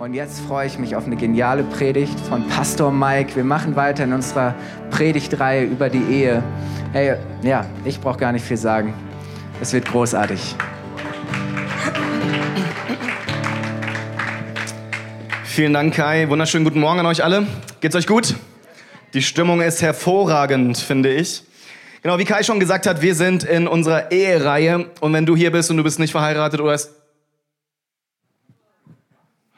Und jetzt freue ich mich auf eine geniale Predigt von Pastor Mike. Wir machen weiter in unserer Predigtreihe über die Ehe. Hey, ja, ich brauche gar nicht viel sagen. Es wird großartig. Vielen Dank, Kai. Wunderschönen guten Morgen an euch alle. Geht's euch gut? Die Stimmung ist hervorragend, finde ich. Genau, wie Kai schon gesagt hat, wir sind in unserer Ehereihe. Und wenn du hier bist und du bist nicht verheiratet oder hast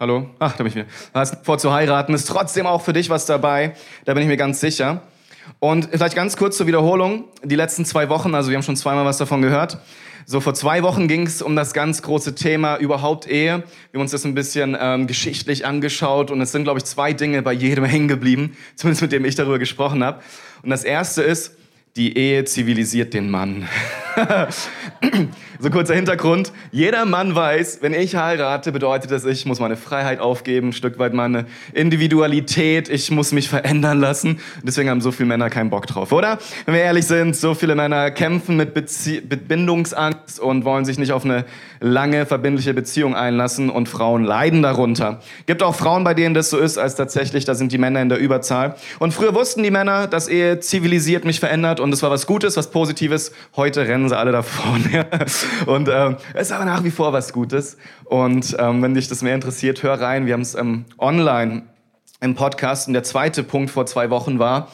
Hallo? Ach, da bin ich wieder. Hast vor zu heiraten, ist trotzdem auch für dich was dabei. Da bin ich mir ganz sicher. Und vielleicht ganz kurz zur Wiederholung. Die letzten zwei Wochen, also wir haben schon zweimal was davon gehört. So vor zwei Wochen ging es um das ganz große Thema überhaupt Ehe. Wir haben uns das ein bisschen ähm, geschichtlich angeschaut und es sind, glaube ich, zwei Dinge bei jedem hängen geblieben, zumindest mit dem ich darüber gesprochen habe. Und das erste ist, die Ehe zivilisiert den Mann. so kurzer Hintergrund. Jeder Mann weiß, wenn ich heirate, bedeutet das, ich muss meine Freiheit aufgeben, ein Stück weit meine Individualität, ich muss mich verändern lassen. Deswegen haben so viele Männer keinen Bock drauf, oder? Wenn wir ehrlich sind, so viele Männer kämpfen mit, Bezie mit Bindungsangst und wollen sich nicht auf eine lange, verbindliche Beziehung einlassen und Frauen leiden darunter. Gibt auch Frauen, bei denen das so ist, als tatsächlich, da sind die Männer in der Überzahl. Und früher wussten die Männer, dass Ehe zivilisiert mich verändert und es war was Gutes, was Positives. Heute rennen sie alle davon. Ja. Und ähm, es ist aber nach wie vor was Gutes. Und ähm, wenn dich das mehr interessiert, hör rein. Wir haben es ähm, online im Podcast. Und der zweite Punkt vor zwei Wochen war,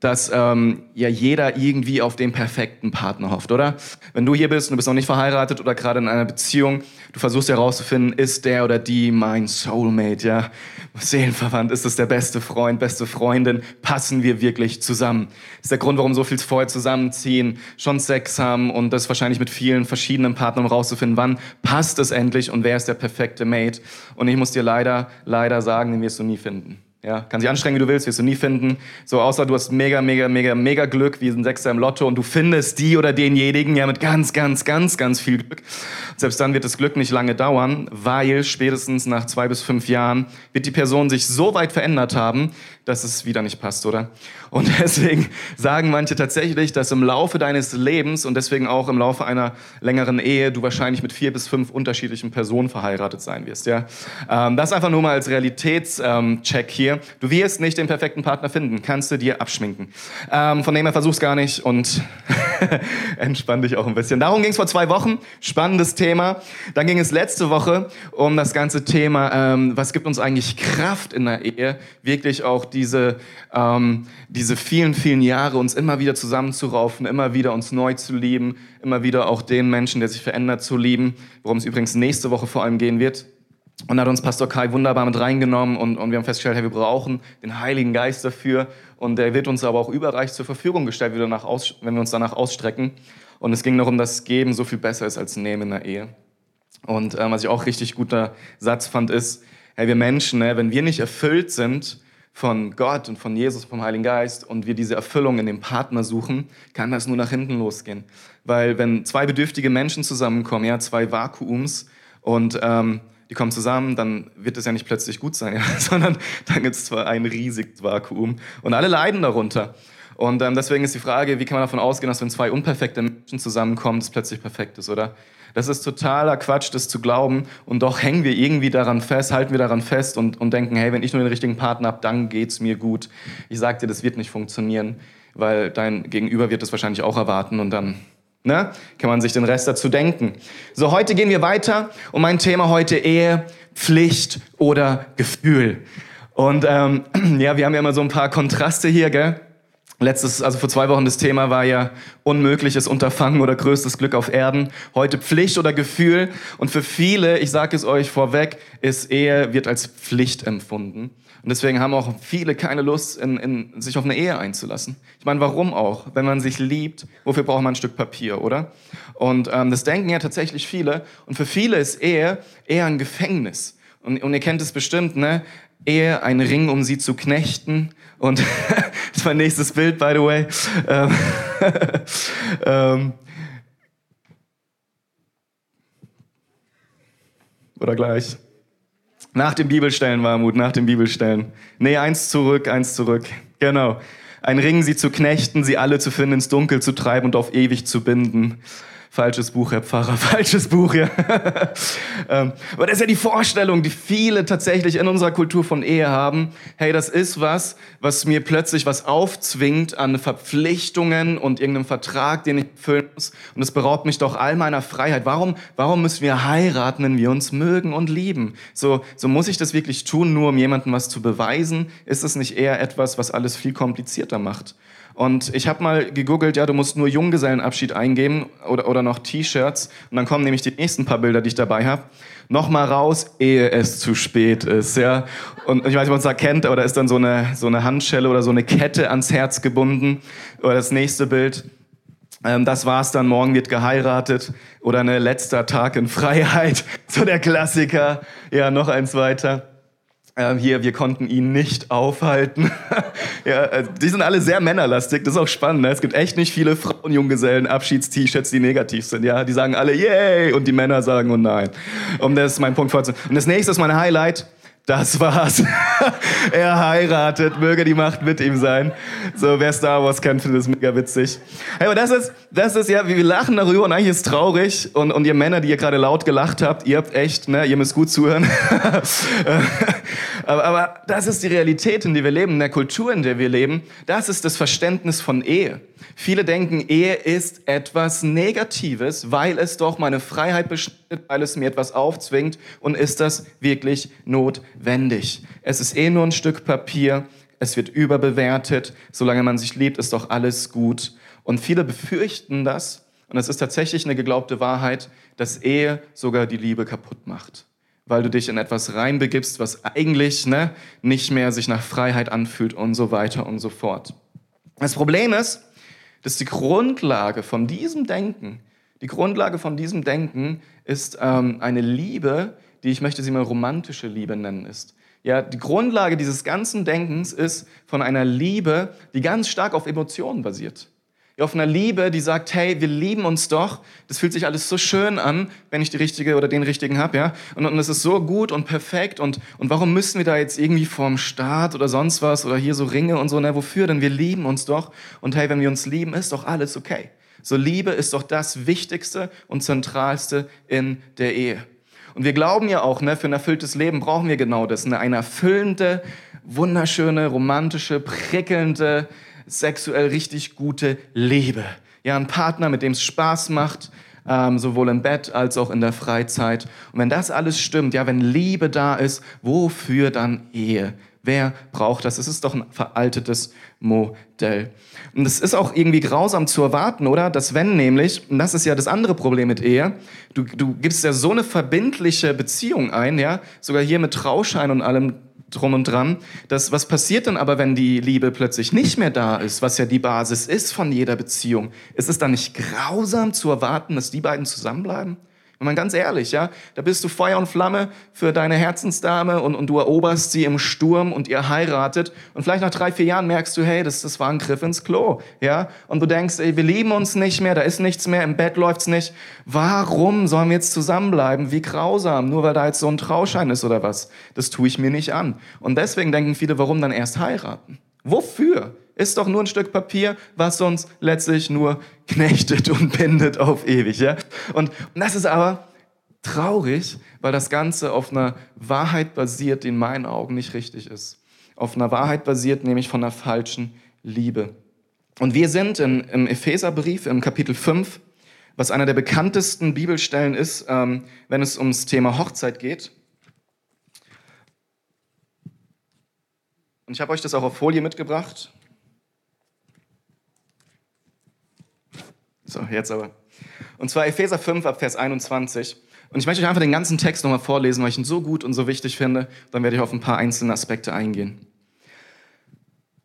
dass ähm, ja jeder irgendwie auf den perfekten Partner hofft, oder? Wenn du hier bist und du bist noch nicht verheiratet oder gerade in einer Beziehung, du versuchst herauszufinden, ist der oder die mein Soulmate, ja? Seelenverwandt, ist es der beste Freund, beste Freundin, passen wir wirklich zusammen? Ist der Grund, warum so viel vorher zusammenziehen, schon Sex haben und das wahrscheinlich mit vielen verschiedenen Partnern, um herauszufinden, wann passt es endlich und wer ist der perfekte Mate? Und ich muss dir leider, leider sagen, den wirst du nie finden. Ja, kann sich anstrengen, wie du willst, wirst du nie finden. So, außer du hast mega, mega, mega, mega Glück, wie ein Sechser im Lotto und du findest die oder denjenigen ja mit ganz, ganz, ganz, ganz viel Glück. Selbst dann wird das Glück nicht lange dauern, weil spätestens nach zwei bis fünf Jahren wird die Person sich so weit verändert haben, dass es wieder nicht passt, oder? Und deswegen sagen manche tatsächlich, dass im Laufe deines Lebens und deswegen auch im Laufe einer längeren Ehe du wahrscheinlich mit vier bis fünf unterschiedlichen Personen verheiratet sein wirst, ja? Ähm, das einfach nur mal als Realitätscheck ähm, hier. Du wirst nicht den perfekten Partner finden, kannst du dir abschminken. Ähm, von dem her versuch's gar nicht und entspann dich auch ein bisschen. Darum ging es vor zwei Wochen, spannendes Thema. Dann ging es letzte Woche um das ganze Thema, ähm, was gibt uns eigentlich Kraft in der Ehe, wirklich auch diese, ähm, diese vielen, vielen Jahre uns immer wieder zusammenzuraufen, immer wieder uns neu zu lieben, immer wieder auch den Menschen, der sich verändert, zu lieben, worum es übrigens nächste Woche vor allem gehen wird. Und da hat uns Pastor Kai wunderbar mit reingenommen und, und wir haben festgestellt, hey, wir brauchen den Heiligen Geist dafür und der wird uns aber auch überreich zur Verfügung gestellt, wenn wir uns danach ausstrecken. Und es ging noch um das Geben so viel besser ist als Nehmen in der Ehe. Und ähm, was ich auch richtig guter Satz fand, ist, hey, wir Menschen, ne, wenn wir nicht erfüllt sind von Gott und von Jesus, vom Heiligen Geist und wir diese Erfüllung in dem Partner suchen, kann das nur nach hinten losgehen. Weil wenn zwei bedürftige Menschen zusammenkommen, ja, zwei Vakuums und ähm, die kommen zusammen, dann wird es ja nicht plötzlich gut sein, ja, sondern dann gibt es zwar ein riesiges Vakuum und alle leiden darunter. Und ähm, deswegen ist die Frage, wie kann man davon ausgehen, dass wenn zwei unperfekte Menschen zusammenkommen, das plötzlich perfekt ist, oder? Das ist totaler Quatsch, das zu glauben. Und doch hängen wir irgendwie daran fest, halten wir daran fest und, und denken, hey, wenn ich nur den richtigen Partner habe, dann geht's mir gut. Ich sag dir, das wird nicht funktionieren, weil dein Gegenüber wird es wahrscheinlich auch erwarten und dann Ne? Kann man sich den Rest dazu denken. So, heute gehen wir weiter und mein Thema heute Ehe, Pflicht oder Gefühl. Und ähm, ja, wir haben ja immer so ein paar Kontraste hier, gell? Letztes, also vor zwei Wochen das Thema war ja unmögliches Unterfangen oder größtes Glück auf Erden. Heute Pflicht oder Gefühl. Und für viele, ich sage es euch vorweg, ist Ehe wird als Pflicht empfunden. Und deswegen haben auch viele keine Lust, in, in, sich auf eine Ehe einzulassen. Ich meine, warum auch? Wenn man sich liebt, wofür braucht man ein Stück Papier, oder? Und ähm, das denken ja tatsächlich viele. Und für viele ist Ehe eher ein Gefängnis. Und, und ihr kennt es bestimmt, ne? Ehe, ein Ring, um sie zu knechten. Und das mein nächstes Bild, by the way. Ähm, ähm, oder gleich. Nach dem Bibelstellen, Warmut, nach dem Bibelstellen. Nee, eins zurück, eins zurück. Genau. Ein Ring, sie zu knechten, sie alle zu finden, ins Dunkel zu treiben und auf ewig zu binden. Falsches Buch, Herr Pfarrer, falsches Buch, ja. ähm, aber das ist ja die Vorstellung, die viele tatsächlich in unserer Kultur von Ehe haben. Hey, das ist was, was mir plötzlich was aufzwingt an Verpflichtungen und irgendeinem Vertrag, den ich erfüllen muss. Und es beraubt mich doch all meiner Freiheit. Warum, warum müssen wir heiraten, wenn wir uns mögen und lieben? So, so muss ich das wirklich tun, nur um jemandem was zu beweisen? Ist es nicht eher etwas, was alles viel komplizierter macht? Und ich habe mal gegoogelt, ja, du musst nur Junggesellenabschied eingeben oder, oder noch T-Shirts. Und dann kommen nämlich die nächsten paar Bilder, die ich dabei habe. Nochmal raus, ehe es zu spät ist. Ja? Und ich weiß nicht, ob man es da kennt, aber da ist dann so eine, so eine Handschelle oder so eine Kette ans Herz gebunden. Oder das nächste Bild. Ähm, das war's dann, morgen wird geheiratet. Oder eine letzter Tag in Freiheit. So der Klassiker. Ja, noch eins weiter. Ähm, hier, wir konnten ihn nicht aufhalten. ja, äh, die sind alle sehr männerlastig, das ist auch spannend. Ne? Es gibt echt nicht viele Frauenjunggesellen Abschieds-T-Shirts, die negativ sind. Ja, die sagen alle Yay und die Männer sagen oh nein. Um das ist mein Punkt. Und das nächste ist mein Highlight. Das war's. er heiratet, möge die Macht mit ihm sein. So, wer Star Wars kennt, findet es mega witzig. Hey, aber das ist, das ist ja, wir lachen darüber und eigentlich ist es traurig. Und, und ihr Männer, die ihr gerade laut gelacht habt, ihr habt echt, ne, ihr müsst gut zuhören. aber, aber das ist die Realität, in der wir leben, in der Kultur, in der wir leben. Das ist das Verständnis von Ehe. Viele denken, Ehe ist etwas Negatives, weil es doch meine Freiheit beschneidet, weil es mir etwas aufzwingt. Und ist das wirklich notwendig? Es ist eh nur ein Stück Papier. Es wird überbewertet. Solange man sich liebt, ist doch alles gut. Und viele befürchten das. Und es ist tatsächlich eine geglaubte Wahrheit, dass Ehe sogar die Liebe kaputt macht. Weil du dich in etwas reinbegibst, was eigentlich ne, nicht mehr sich nach Freiheit anfühlt und so weiter und so fort. Das Problem ist, dass die Grundlage von diesem Denken, die Grundlage von diesem Denken ist ähm, eine Liebe, die ich möchte sie mal romantische Liebe nennen ist. Ja, die Grundlage dieses ganzen Denkens ist von einer Liebe, die ganz stark auf Emotionen basiert auf einer Liebe, die sagt, hey, wir lieben uns doch. Das fühlt sich alles so schön an, wenn ich die richtige oder den richtigen habe, ja. Und, und es ist so gut und perfekt. Und, und warum müssen wir da jetzt irgendwie vorm Staat oder sonst was oder hier so Ringe und so? Na, wofür? Denn wir lieben uns doch. Und hey, wenn wir uns lieben, ist doch alles okay. So Liebe ist doch das Wichtigste und Zentralste in der Ehe. Und wir glauben ja auch, ne, für ein erfülltes Leben brauchen wir genau das. Ne? Eine erfüllende, wunderschöne, romantische, prickelnde, sexuell richtig gute Liebe. Ja, ein Partner, mit dem es Spaß macht, ähm, sowohl im Bett als auch in der Freizeit. Und wenn das alles stimmt, ja, wenn Liebe da ist, wofür dann Ehe? Wer braucht das? Es ist doch ein veraltetes Modell. Und es ist auch irgendwie grausam zu erwarten, oder? Dass wenn nämlich, und das ist ja das andere Problem mit Ehe, du, du gibst ja so eine verbindliche Beziehung ein, ja, sogar hier mit Trauschein und allem drum und dran. Das, was passiert dann aber, wenn die Liebe plötzlich nicht mehr da ist, was ja die Basis ist von jeder Beziehung? Ist es dann nicht grausam zu erwarten, dass die beiden zusammenbleiben? Wenn man ganz ehrlich, ja, da bist du Feuer und Flamme für deine Herzensdame und, und du eroberst sie im Sturm und ihr heiratet und vielleicht nach drei, vier Jahren merkst du, hey, das, das war ein Griff ins Klo, ja, und du denkst, ey, wir lieben uns nicht mehr, da ist nichts mehr, im Bett läuft's nicht. Warum sollen wir jetzt zusammenbleiben? Wie grausam, nur weil da jetzt so ein Trauschein ist oder was? Das tue ich mir nicht an. Und deswegen denken viele, warum dann erst heiraten? Wofür? Ist doch nur ein Stück Papier, was uns letztlich nur knechtet und bindet auf ewig. Ja? Und, das ist aber traurig, weil das Ganze auf einer Wahrheit basiert, die in meinen Augen nicht richtig ist. Auf einer Wahrheit basiert, nämlich von einer falschen Liebe. Und wir sind in, im Epheserbrief im Kapitel 5, was einer der bekanntesten Bibelstellen ist, ähm, wenn es ums Thema Hochzeit geht. Und ich habe euch das auch auf Folie mitgebracht. So, jetzt aber. Und zwar Epheser 5 ab Vers 21. Und ich möchte euch einfach den ganzen Text nochmal vorlesen, weil ich ihn so gut und so wichtig finde. Dann werde ich auf ein paar einzelne Aspekte eingehen.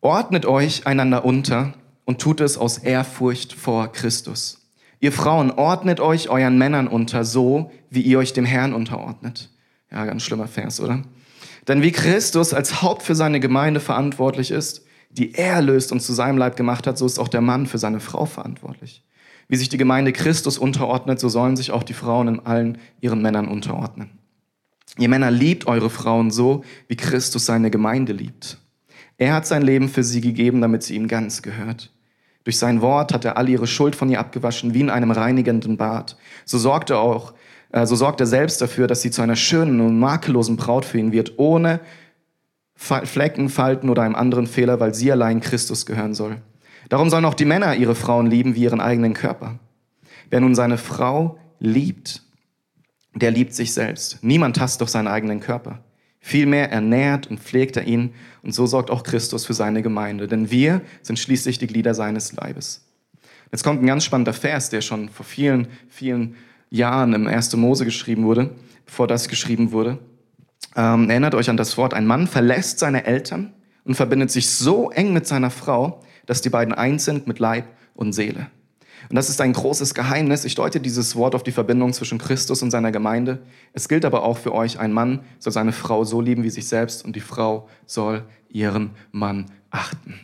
Ordnet euch einander unter und tut es aus Ehrfurcht vor Christus. Ihr Frauen, ordnet euch euren Männern unter, so wie ihr euch dem Herrn unterordnet. Ja, ganz schlimmer Vers, oder? Denn wie Christus als Haupt für seine Gemeinde verantwortlich ist, die er löst und zu seinem Leib gemacht hat, so ist auch der Mann für seine Frau verantwortlich. Wie sich die Gemeinde Christus unterordnet, so sollen sich auch die Frauen in allen ihren Männern unterordnen. Ihr Männer liebt eure Frauen so, wie Christus seine Gemeinde liebt. Er hat sein Leben für sie gegeben, damit sie ihm ganz gehört. Durch sein Wort hat er all ihre Schuld von ihr abgewaschen, wie in einem reinigenden Bad. So sorgt er auch, äh, so sorgt er selbst dafür, dass sie zu einer schönen und makellosen Braut für ihn wird, ohne Flecken, Falten oder einem anderen Fehler, weil sie allein Christus gehören soll. Darum sollen auch die Männer ihre Frauen lieben wie ihren eigenen Körper. Wer nun seine Frau liebt, der liebt sich selbst. Niemand hasst doch seinen eigenen Körper. Vielmehr ernährt und pflegt er ihn und so sorgt auch Christus für seine Gemeinde. Denn wir sind schließlich die Glieder seines Leibes. Jetzt kommt ein ganz spannender Vers, der schon vor vielen, vielen Jahren im 1. Mose geschrieben wurde, bevor das geschrieben wurde. Ähm, erinnert euch an das Wort, ein Mann verlässt seine Eltern und verbindet sich so eng mit seiner Frau, dass die beiden eins sind mit Leib und Seele. Und das ist ein großes Geheimnis. Ich deute dieses Wort auf die Verbindung zwischen Christus und seiner Gemeinde. Es gilt aber auch für euch, ein Mann soll seine Frau so lieben wie sich selbst und die Frau soll ihren Mann achten.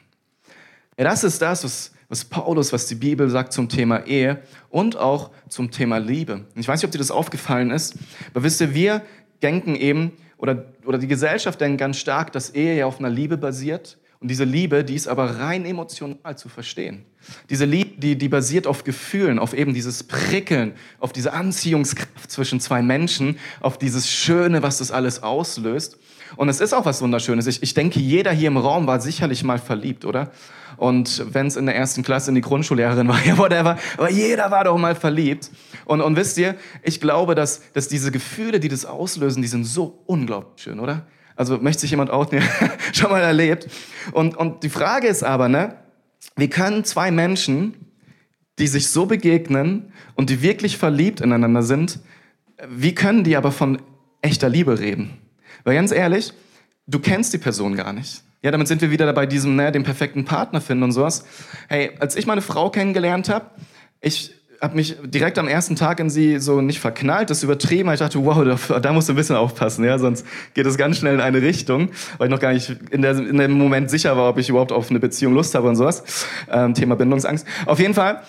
Ja, das ist das, was, was Paulus, was die Bibel sagt zum Thema Ehe und auch zum Thema Liebe. Ich weiß nicht, ob dir das aufgefallen ist, aber wisst ihr, wir denken eben, oder, oder die Gesellschaft denkt ganz stark, dass Ehe ja auf einer Liebe basiert und diese Liebe, die ist aber rein emotional zu verstehen. Diese Liebe, die, die basiert auf Gefühlen, auf eben dieses Prickeln, auf diese Anziehungskraft zwischen zwei Menschen, auf dieses Schöne, was das alles auslöst. Und es ist auch was Wunderschönes. Ich, ich denke, jeder hier im Raum war sicherlich mal verliebt, oder? Und wenn es in der ersten Klasse in die Grundschullehrerin war, ja, whatever, aber jeder war doch mal verliebt. Und, und wisst ihr, ich glaube, dass, dass diese Gefühle, die das auslösen, die sind so unglaublich schön, oder? Also möchte sich jemand outen, schon mal erlebt. Und, und die Frage ist aber, ne, wie können zwei Menschen, die sich so begegnen und die wirklich verliebt ineinander sind, wie können die aber von echter Liebe reden? Weil ganz ehrlich, du kennst die Person gar nicht. Ja, damit sind wir wieder bei diesem, ne, den perfekten Partner finden und sowas. Hey, als ich meine Frau kennengelernt habe, ich habe mich direkt am ersten Tag in sie so nicht verknallt, das übertrieben. Ich dachte, wow, da, da musst du ein bisschen aufpassen, ja, sonst geht es ganz schnell in eine Richtung, weil ich noch gar nicht in, der, in dem Moment sicher war, ob ich überhaupt auf eine Beziehung Lust habe und sowas. Ähm, Thema Bindungsangst. Auf jeden Fall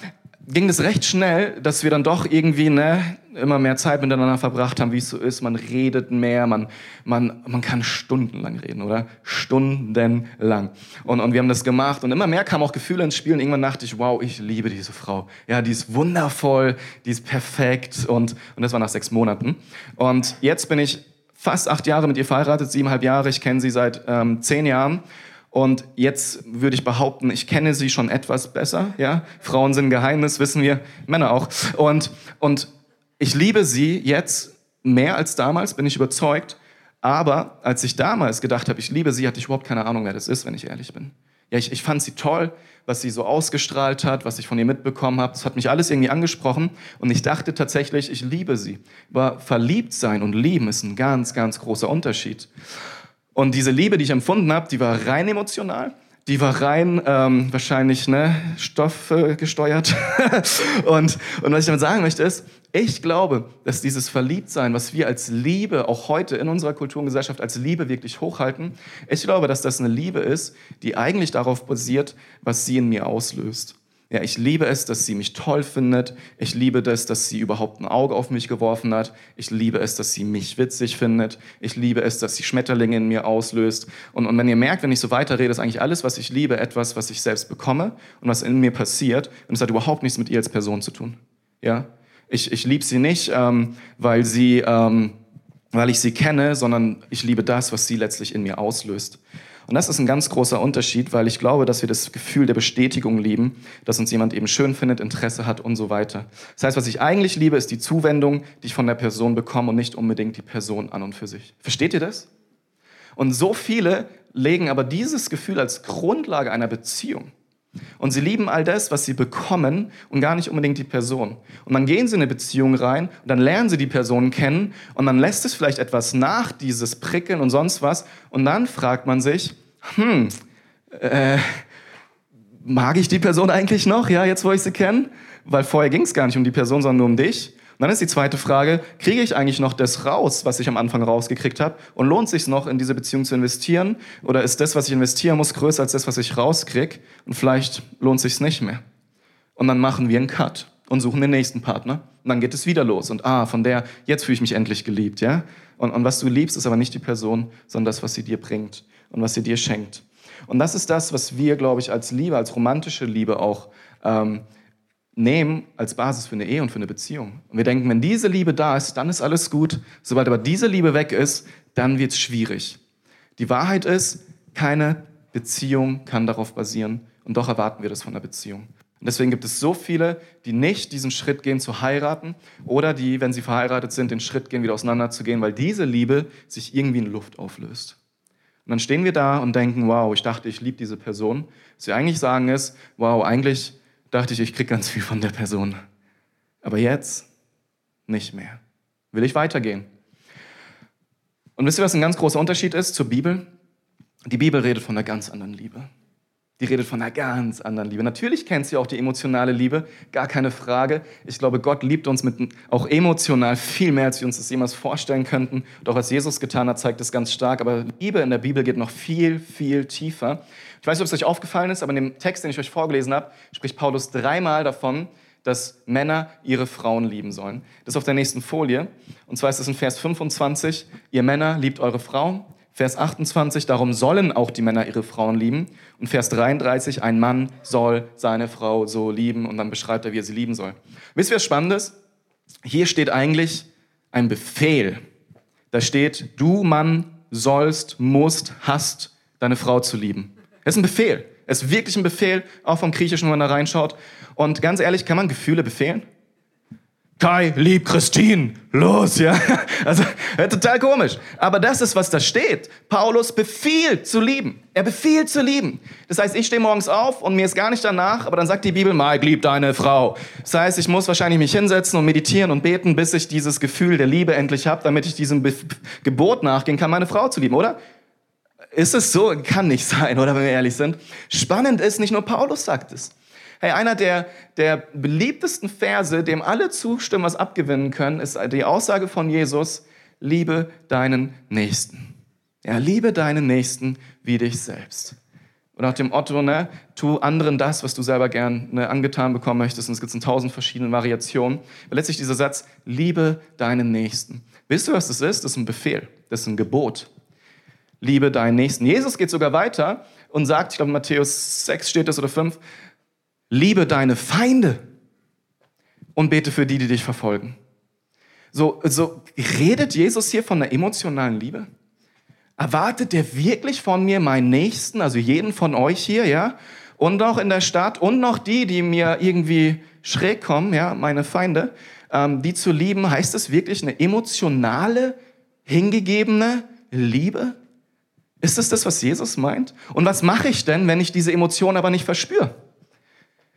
ging es recht schnell, dass wir dann doch irgendwie ne, immer mehr Zeit miteinander verbracht haben, wie es so ist. Man redet mehr, man, man, man kann stundenlang reden, oder? Stundenlang. Und, und wir haben das gemacht und immer mehr kamen auch Gefühle ins Spiel und irgendwann dachte ich, wow, ich liebe diese Frau. Ja, die ist wundervoll, die ist perfekt und, und das war nach sechs Monaten. Und jetzt bin ich fast acht Jahre mit ihr verheiratet, siebeneinhalb Jahre, ich kenne sie seit ähm, zehn Jahren und jetzt würde ich behaupten, ich kenne sie schon etwas besser. Ja? Frauen sind Geheimnis, wissen wir, Männer auch. Und, und ich liebe sie jetzt mehr als damals, bin ich überzeugt. Aber als ich damals gedacht habe, ich liebe sie, hatte ich überhaupt keine Ahnung, wer das ist, wenn ich ehrlich bin. Ja, ich, ich fand sie toll, was sie so ausgestrahlt hat, was ich von ihr mitbekommen habe. Das hat mich alles irgendwie angesprochen. Und ich dachte tatsächlich, ich liebe sie. Aber verliebt sein und lieben ist ein ganz, ganz großer Unterschied. Und diese Liebe, die ich empfunden habe, die war rein emotional. Die war rein ähm, wahrscheinlich ne, stoffgesteuert. und, und was ich damit sagen möchte ist, ich glaube, dass dieses Verliebtsein, was wir als Liebe auch heute in unserer Kultur und Gesellschaft als Liebe wirklich hochhalten, ich glaube, dass das eine Liebe ist, die eigentlich darauf basiert, was sie in mir auslöst. Ja, ich liebe es, dass sie mich toll findet. Ich liebe das, dass sie überhaupt ein Auge auf mich geworfen hat. Ich liebe es, dass sie mich witzig findet. Ich liebe es, dass sie Schmetterlinge in mir auslöst. Und, und wenn ihr merkt, wenn ich so weiterrede, ist eigentlich alles, was ich liebe, etwas, was ich selbst bekomme und was in mir passiert. Und es hat überhaupt nichts mit ihr als Person zu tun. Ja, ich, ich liebe sie nicht, ähm, weil sie, ähm, weil ich sie kenne, sondern ich liebe das, was sie letztlich in mir auslöst. Und das ist ein ganz großer Unterschied, weil ich glaube, dass wir das Gefühl der Bestätigung lieben, dass uns jemand eben schön findet, Interesse hat und so weiter. Das heißt, was ich eigentlich liebe, ist die Zuwendung, die ich von der Person bekomme und nicht unbedingt die Person an und für sich. Versteht ihr das? Und so viele legen aber dieses Gefühl als Grundlage einer Beziehung. Und sie lieben all das, was sie bekommen und gar nicht unbedingt die Person. Und dann gehen sie in eine Beziehung rein und dann lernen sie die Person kennen und dann lässt es vielleicht etwas nach, dieses Prickeln und sonst was. Und dann fragt man sich, hm, äh, mag ich die Person eigentlich noch, ja, jetzt wo ich sie kenne? Weil vorher ging es gar nicht um die Person, sondern nur um dich. Dann ist die zweite Frage, kriege ich eigentlich noch das raus, was ich am Anfang rausgekriegt habe? Und lohnt sich noch, in diese Beziehung zu investieren? Oder ist das, was ich investieren muss, größer als das, was ich rauskriege? Und vielleicht lohnt sich nicht mehr. Und dann machen wir einen Cut und suchen den nächsten Partner. Und dann geht es wieder los. Und ah, von der, jetzt fühle ich mich endlich geliebt, ja? Und, und was du liebst, ist aber nicht die Person, sondern das, was sie dir bringt und was sie dir schenkt. Und das ist das, was wir, glaube ich, als Liebe, als romantische Liebe auch ähm, nehmen als Basis für eine Ehe und für eine Beziehung. Und wir denken, wenn diese Liebe da ist, dann ist alles gut. Sobald aber diese Liebe weg ist, dann wird es schwierig. Die Wahrheit ist, keine Beziehung kann darauf basieren. Und doch erwarten wir das von der Beziehung. Und deswegen gibt es so viele, die nicht diesen Schritt gehen zu heiraten oder die, wenn sie verheiratet sind, den Schritt gehen, wieder auseinanderzugehen, weil diese Liebe sich irgendwie in Luft auflöst. Und dann stehen wir da und denken, wow, ich dachte, ich liebe diese Person. Was wir eigentlich sagen ist, wow, eigentlich dachte ich, ich kriege ganz viel von der Person. Aber jetzt nicht mehr. Will ich weitergehen? Und wisst ihr, was ein ganz großer Unterschied ist zur Bibel? Die Bibel redet von einer ganz anderen Liebe. Die redet von einer ganz anderen Liebe. Natürlich kennt sie auch die emotionale Liebe, gar keine Frage. Ich glaube, Gott liebt uns mit, auch emotional viel mehr, als wir uns das jemals vorstellen könnten. Doch was Jesus getan hat, zeigt das ganz stark. Aber Liebe in der Bibel geht noch viel, viel tiefer. Ich weiß nicht, ob es euch aufgefallen ist, aber in dem Text, den ich euch vorgelesen habe, spricht Paulus dreimal davon, dass Männer ihre Frauen lieben sollen. Das ist auf der nächsten Folie. Und zwar ist es in Vers 25, ihr Männer liebt eure Frauen Vers 28, darum sollen auch die Männer ihre Frauen lieben. Und Vers 33, ein Mann soll seine Frau so lieben. Und dann beschreibt er, wie er sie lieben soll. Wisst ihr, was spannend ist? Hier steht eigentlich ein Befehl. Da steht, du Mann sollst, musst, hast deine Frau zu lieben. Es ist ein Befehl. Es ist wirklich ein Befehl, auch vom Griechischen, wenn man da reinschaut. Und ganz ehrlich, kann man Gefühle befehlen? Kai, lieb Christine, los, ja. Also, total komisch. Aber das ist, was da steht. Paulus befiehlt zu lieben. Er befiehlt zu lieben. Das heißt, ich stehe morgens auf und mir ist gar nicht danach, aber dann sagt die Bibel, Mike, lieb deine Frau. Das heißt, ich muss wahrscheinlich mich hinsetzen und meditieren und beten, bis ich dieses Gefühl der Liebe endlich habe, damit ich diesem Gebot nachgehen kann, meine Frau zu lieben, oder? Ist es so? Kann nicht sein, oder wenn wir ehrlich sind. Spannend ist, nicht nur Paulus sagt es. Hey, einer der, der beliebtesten Verse, dem alle zustimmen, was abgewinnen können, ist die Aussage von Jesus, liebe deinen Nächsten. Ja, liebe deinen Nächsten wie dich selbst. Und nach dem Otto, ne, tu anderen das, was du selber gern ne, angetan bekommen möchtest. Und es gibt tausend verschiedenen Variationen. Aber letztlich dieser Satz, liebe deinen Nächsten. Wisst du, was das ist? Das ist ein Befehl. Das ist ein Gebot. Liebe deinen Nächsten. Jesus geht sogar weiter und sagt, ich glaube, Matthäus 6 steht das oder 5, liebe deine Feinde und bete für die, die dich verfolgen. So, so redet Jesus hier von einer emotionalen Liebe? Erwartet der wirklich von mir meinen Nächsten, also jeden von euch hier, ja? Und auch in der Stadt und noch die, die mir irgendwie schräg kommen, ja, meine Feinde, ähm, die zu lieben, heißt es wirklich eine emotionale, hingegebene Liebe? Ist es das, was Jesus meint? Und was mache ich denn, wenn ich diese Emotion aber nicht verspüre?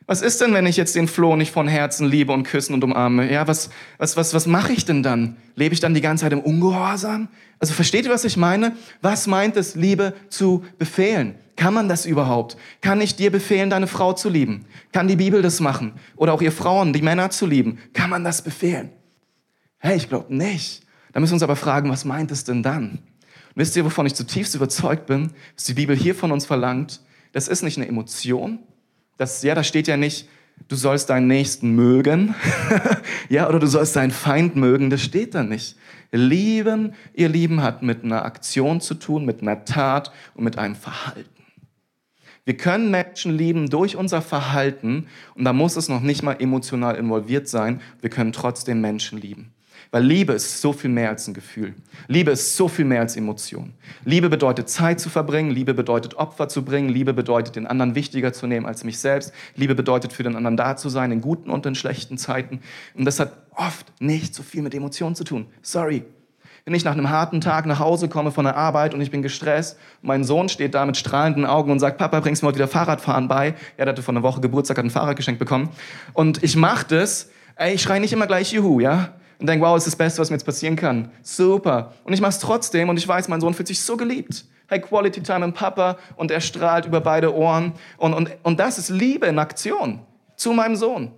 Was ist denn, wenn ich jetzt den Floh nicht von Herzen liebe und küssen und umarme? Ja, was, was, was, was mache ich denn dann? Lebe ich dann die ganze Zeit im Ungehorsam? Also versteht ihr, was ich meine? Was meint es, Liebe zu befehlen? Kann man das überhaupt? Kann ich dir befehlen, deine Frau zu lieben? Kann die Bibel das machen? Oder auch ihr Frauen, die Männer zu lieben? Kann man das befehlen? Hey, ich glaube nicht. Da müssen wir uns aber fragen, was meint es denn dann? Wisst ihr, wovon ich zutiefst überzeugt bin, was die Bibel hier von uns verlangt? Das ist nicht eine Emotion, das, ja, da steht ja nicht, du sollst deinen Nächsten mögen, ja, oder du sollst deinen Feind mögen, das steht da nicht. Lieben, ihr Lieben, hat mit einer Aktion zu tun, mit einer Tat und mit einem Verhalten. Wir können Menschen lieben durch unser Verhalten und da muss es noch nicht mal emotional involviert sein. Wir können trotzdem Menschen lieben. Weil Liebe ist so viel mehr als ein Gefühl. Liebe ist so viel mehr als Emotion. Liebe bedeutet Zeit zu verbringen, Liebe bedeutet Opfer zu bringen, Liebe bedeutet den anderen wichtiger zu nehmen als mich selbst. Liebe bedeutet für den anderen da zu sein, in guten und in schlechten Zeiten. Und das hat oft nicht so viel mit Emotionen zu tun. Sorry. Wenn ich nach einem harten Tag nach Hause komme von der Arbeit und ich bin gestresst, mein Sohn steht da mit strahlenden Augen und sagt, Papa, bringst du mir heute wieder Fahrradfahren bei? Er hatte vor einer Woche Geburtstag, hat ein Fahrrad geschenkt bekommen. Und ich mach das, ey, ich schreie nicht immer gleich Juhu, ja? Und denke, wow, ist das Beste, was mir jetzt passieren kann. Super. Und ich mache es trotzdem und ich weiß, mein Sohn fühlt sich so geliebt. Hey, Quality Time mit Papa und er strahlt über beide Ohren. Und, und, und das ist Liebe in Aktion zu meinem Sohn.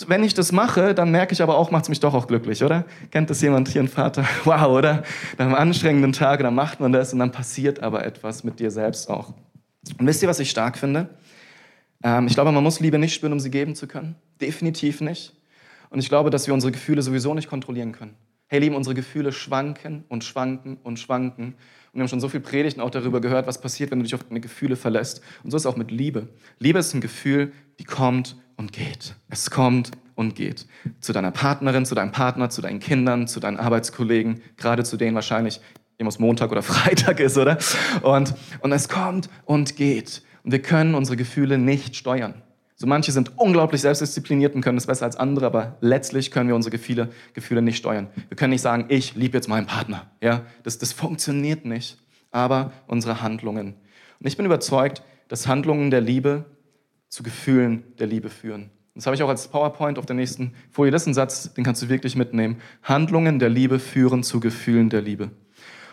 Und wenn ich das mache, dann merke ich aber auch, macht es mich doch auch glücklich, oder? Kennt das jemand hier, ein Vater? Wow, oder? Nach einem anstrengenden Tag, dann macht man das und dann passiert aber etwas mit dir selbst auch. Und wisst ihr, was ich stark finde? Ähm, ich glaube, man muss Liebe nicht spüren, um sie geben zu können. Definitiv nicht. Und ich glaube, dass wir unsere Gefühle sowieso nicht kontrollieren können. Hey, Lieben, unsere Gefühle schwanken und schwanken und schwanken. Und wir haben schon so viele Predigten auch darüber gehört, was passiert, wenn du dich auf deine Gefühle verlässt. Und so ist es auch mit Liebe. Liebe ist ein Gefühl, die kommt und geht. Es kommt und geht. Zu deiner Partnerin, zu deinem Partner, zu deinen Kindern, zu deinen Arbeitskollegen, gerade zu denen wahrscheinlich, dem es Montag oder Freitag ist, oder? Und, und es kommt und geht. Und wir können unsere Gefühle nicht steuern. So manche sind unglaublich selbstdiszipliniert und können es besser als andere, aber letztlich können wir unsere Gefühle, Gefühle nicht steuern. Wir können nicht sagen, ich liebe jetzt meinen Partner. Ja, das, das funktioniert nicht. Aber unsere Handlungen. Und ich bin überzeugt, dass Handlungen der Liebe zu Gefühlen der Liebe führen. Das habe ich auch als PowerPoint auf der nächsten Folie. Das ist ein Satz, den kannst du wirklich mitnehmen. Handlungen der Liebe führen zu Gefühlen der Liebe.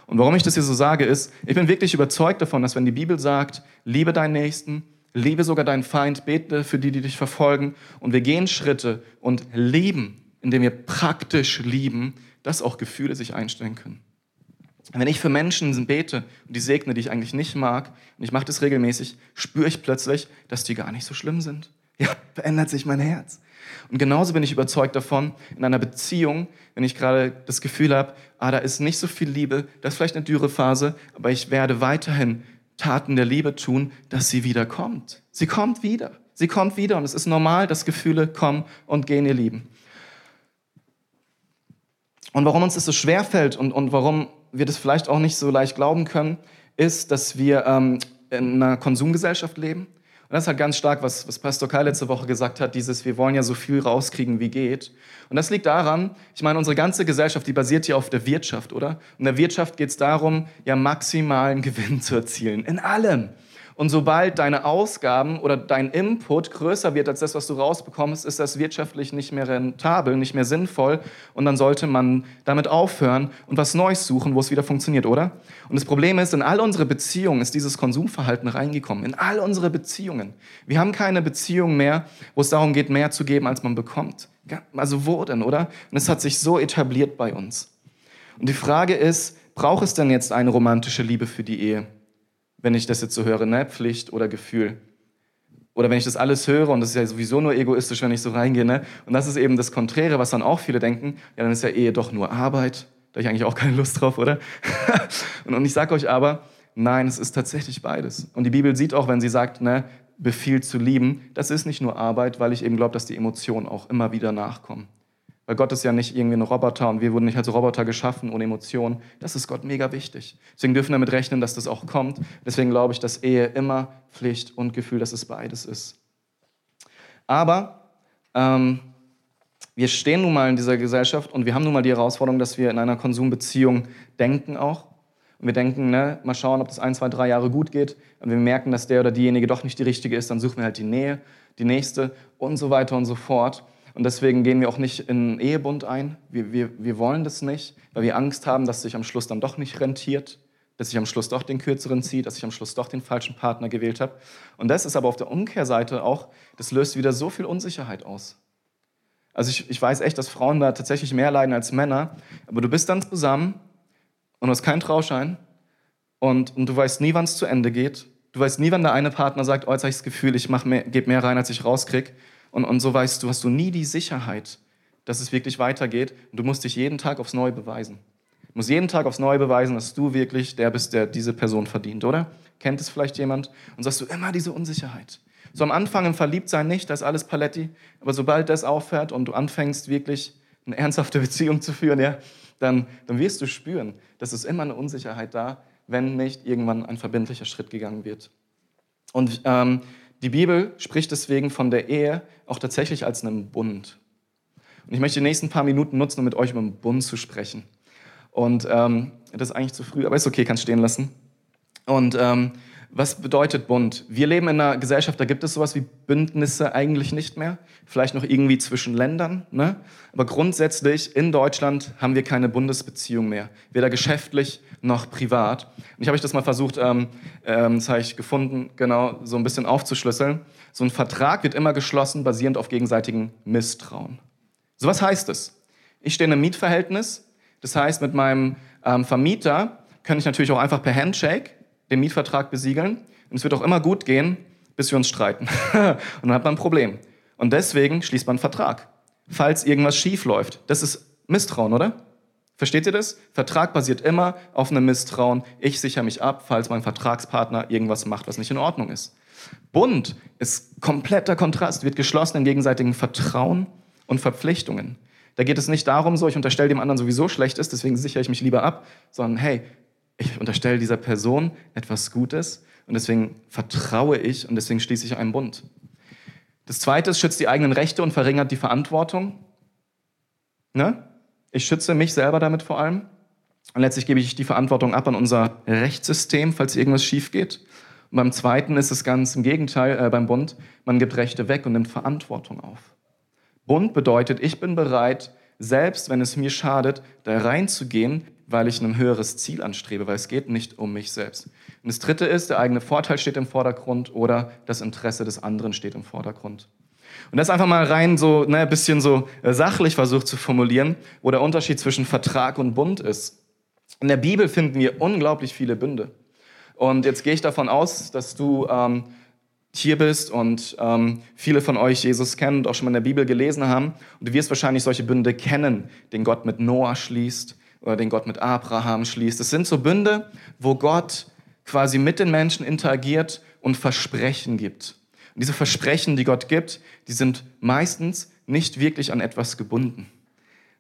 Und warum ich das hier so sage, ist, ich bin wirklich überzeugt davon, dass wenn die Bibel sagt, liebe deinen Nächsten, liebe sogar deinen Feind, bete für die, die dich verfolgen, und wir gehen Schritte und lieben, indem wir praktisch lieben, dass auch Gefühle sich einstellen können. Wenn ich für Menschen bete und die segne, die ich eigentlich nicht mag, und ich mache das regelmäßig, spüre ich plötzlich, dass die gar nicht so schlimm sind. Ja, verändert sich mein Herz. Und genauso bin ich überzeugt davon, in einer Beziehung, wenn ich gerade das Gefühl habe, ah, da ist nicht so viel Liebe, das ist vielleicht eine Dürrephase, aber ich werde weiterhin Taten der Liebe tun, dass sie wieder kommt. Sie kommt wieder. Sie kommt wieder und es ist normal, dass Gefühle kommen und gehen, ihr Lieben. Und warum uns das so schwer fällt und, und warum wir das vielleicht auch nicht so leicht glauben können, ist, dass wir ähm, in einer Konsumgesellschaft leben. Und das ist halt ganz stark, was, was Pastor Kai letzte Woche gesagt hat, dieses, wir wollen ja so viel rauskriegen, wie geht. Und das liegt daran, ich meine, unsere ganze Gesellschaft, die basiert ja auf der Wirtschaft, oder? Und in der Wirtschaft geht es darum, ja maximalen Gewinn zu erzielen. In allem. Und sobald deine Ausgaben oder dein Input größer wird als das, was du rausbekommst, ist das wirtschaftlich nicht mehr rentabel, nicht mehr sinnvoll. Und dann sollte man damit aufhören und was Neues suchen, wo es wieder funktioniert, oder? Und das Problem ist, in all unsere Beziehungen ist dieses Konsumverhalten reingekommen. In all unsere Beziehungen. Wir haben keine Beziehung mehr, wo es darum geht, mehr zu geben, als man bekommt. Also wo denn, oder? Und es hat sich so etabliert bei uns. Und die Frage ist, braucht es denn jetzt eine romantische Liebe für die Ehe? Wenn ich das jetzt so höre, ne? Pflicht oder Gefühl. Oder wenn ich das alles höre, und das ist ja sowieso nur egoistisch, wenn ich so reingehe, ne? und das ist eben das Konträre, was dann auch viele denken, ja, dann ist ja Ehe doch nur Arbeit. Da habe ich eigentlich auch keine Lust drauf, oder? und ich sage euch aber, nein, es ist tatsächlich beides. Und die Bibel sieht auch, wenn sie sagt, ne, befiehlt zu lieben, das ist nicht nur Arbeit, weil ich eben glaube, dass die Emotionen auch immer wieder nachkommen. Weil Gott ist ja nicht irgendwie ein Roboter und wir wurden nicht als Roboter geschaffen ohne Emotionen. Das ist Gott mega wichtig. Deswegen dürfen wir damit rechnen, dass das auch kommt. Deswegen glaube ich, dass Ehe immer Pflicht und Gefühl, dass es beides ist. Aber ähm, wir stehen nun mal in dieser Gesellschaft und wir haben nun mal die Herausforderung, dass wir in einer Konsumbeziehung denken auch. Und wir denken, ne, mal schauen, ob das ein, zwei, drei Jahre gut geht. Und wir merken, dass der oder diejenige doch nicht die richtige ist, dann suchen wir halt die Nähe, die nächste und so weiter und so fort. Und deswegen gehen wir auch nicht in einen Ehebund ein. Wir, wir, wir wollen das nicht, weil wir Angst haben, dass sich am Schluss dann doch nicht rentiert, dass ich am Schluss doch den Kürzeren ziehe, dass ich am Schluss doch den falschen Partner gewählt habe. Und das ist aber auf der Umkehrseite auch, das löst wieder so viel Unsicherheit aus. Also ich, ich weiß echt, dass Frauen da tatsächlich mehr leiden als Männer, aber du bist dann zusammen und hast keinen Trauschein und, und du weißt nie, wann es zu Ende geht. Du weißt nie, wann der eine Partner sagt, oh, jetzt habe ich das Gefühl, ich gebe mehr rein, als ich rauskriege. Und, und so weißt du, hast du nie die Sicherheit, dass es wirklich weitergeht. Und du musst dich jeden Tag aufs Neue beweisen. Du musst jeden Tag aufs Neue beweisen, dass du wirklich der bist, der diese Person verdient, oder? Kennt es vielleicht jemand? Und so hast du immer diese Unsicherheit. So am Anfang im Verliebtsein nicht, da ist alles Paletti. Aber sobald das aufhört und du anfängst, wirklich eine ernsthafte Beziehung zu führen, ja, dann, dann wirst du spüren, dass es immer eine Unsicherheit da, wenn nicht irgendwann ein verbindlicher Schritt gegangen wird. Und ähm, die Bibel spricht deswegen von der Ehe auch tatsächlich als einem Bund. Und ich möchte die nächsten paar Minuten nutzen, um mit euch über den Bund zu sprechen. Und ähm, das ist eigentlich zu früh, aber ist okay, kannst stehen lassen. Und ähm, was bedeutet Bund? Wir leben in einer Gesellschaft, da gibt es sowas wie Bündnisse eigentlich nicht mehr. Vielleicht noch irgendwie zwischen Ländern. Ne? Aber grundsätzlich in Deutschland haben wir keine Bundesbeziehung mehr. Weder geschäftlich noch privat. Und ich habe ich das mal versucht, ähm, ähm, das habe ich gefunden, genau so ein bisschen aufzuschlüsseln. So ein Vertrag wird immer geschlossen, basierend auf gegenseitigem Misstrauen. So was heißt es? Ich stehe in einem Mietverhältnis. Das heißt, mit meinem ähm, Vermieter kann ich natürlich auch einfach per Handshake den Mietvertrag besiegeln. Und es wird auch immer gut gehen, bis wir uns streiten. und dann hat man ein Problem. Und deswegen schließt man einen Vertrag. Falls irgendwas schief läuft. Das ist Misstrauen, oder? Versteht ihr das? Vertrag basiert immer auf einem Misstrauen. Ich sichere mich ab, falls mein Vertragspartner irgendwas macht, was nicht in Ordnung ist. Bund ist kompletter Kontrast, wird geschlossen in gegenseitigem Vertrauen und Verpflichtungen. Da geht es nicht darum, so ich unterstelle dem anderen sowieso schlecht ist, deswegen sichere ich mich lieber ab, sondern hey, ich unterstelle dieser Person etwas Gutes und deswegen vertraue ich und deswegen schließe ich einen Bund. Das zweite ist, schützt die eigenen Rechte und verringert die Verantwortung. Ne? Ich schütze mich selber damit vor allem. Und letztlich gebe ich die Verantwortung ab an unser Rechtssystem, falls irgendwas schief geht. Und beim zweiten ist es ganz im Gegenteil, äh, beim Bund, man gibt Rechte weg und nimmt Verantwortung auf. Bund bedeutet, ich bin bereit, selbst wenn es mir schadet, da reinzugehen, weil ich ein höheres Ziel anstrebe, weil es geht nicht um mich selbst. Und das dritte ist, der eigene Vorteil steht im Vordergrund oder das Interesse des anderen steht im Vordergrund. Und das einfach mal rein so ne, bisschen so äh, sachlich versucht zu formulieren, wo der Unterschied zwischen Vertrag und Bund ist. In der Bibel finden wir unglaublich viele Bünde. Und jetzt gehe ich davon aus, dass du ähm, hier bist und ähm, viele von euch Jesus kennen und auch schon mal in der Bibel gelesen haben. Und du wirst wahrscheinlich solche Bünde kennen, den Gott mit Noah schließt oder den Gott mit Abraham schließt. Es sind so Bünde, wo Gott quasi mit den Menschen interagiert und Versprechen gibt. Und diese Versprechen, die Gott gibt, die sind meistens nicht wirklich an etwas gebunden.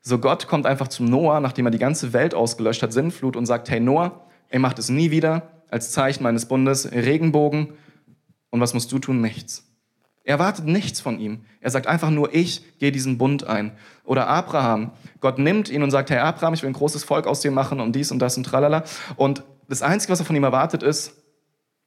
So Gott kommt einfach zum Noah, nachdem er die ganze Welt ausgelöscht hat, Sinnflut, und sagt, hey Noah, er macht es nie wieder, als Zeichen meines Bundes, Regenbogen. Und was musst du tun? Nichts. Er erwartet nichts von ihm. Er sagt einfach nur, ich gehe diesen Bund ein. Oder Abraham. Gott nimmt ihn und sagt, hey Abraham, ich will ein großes Volk aus dir machen und dies und das und tralala. Und das Einzige, was er von ihm erwartet, ist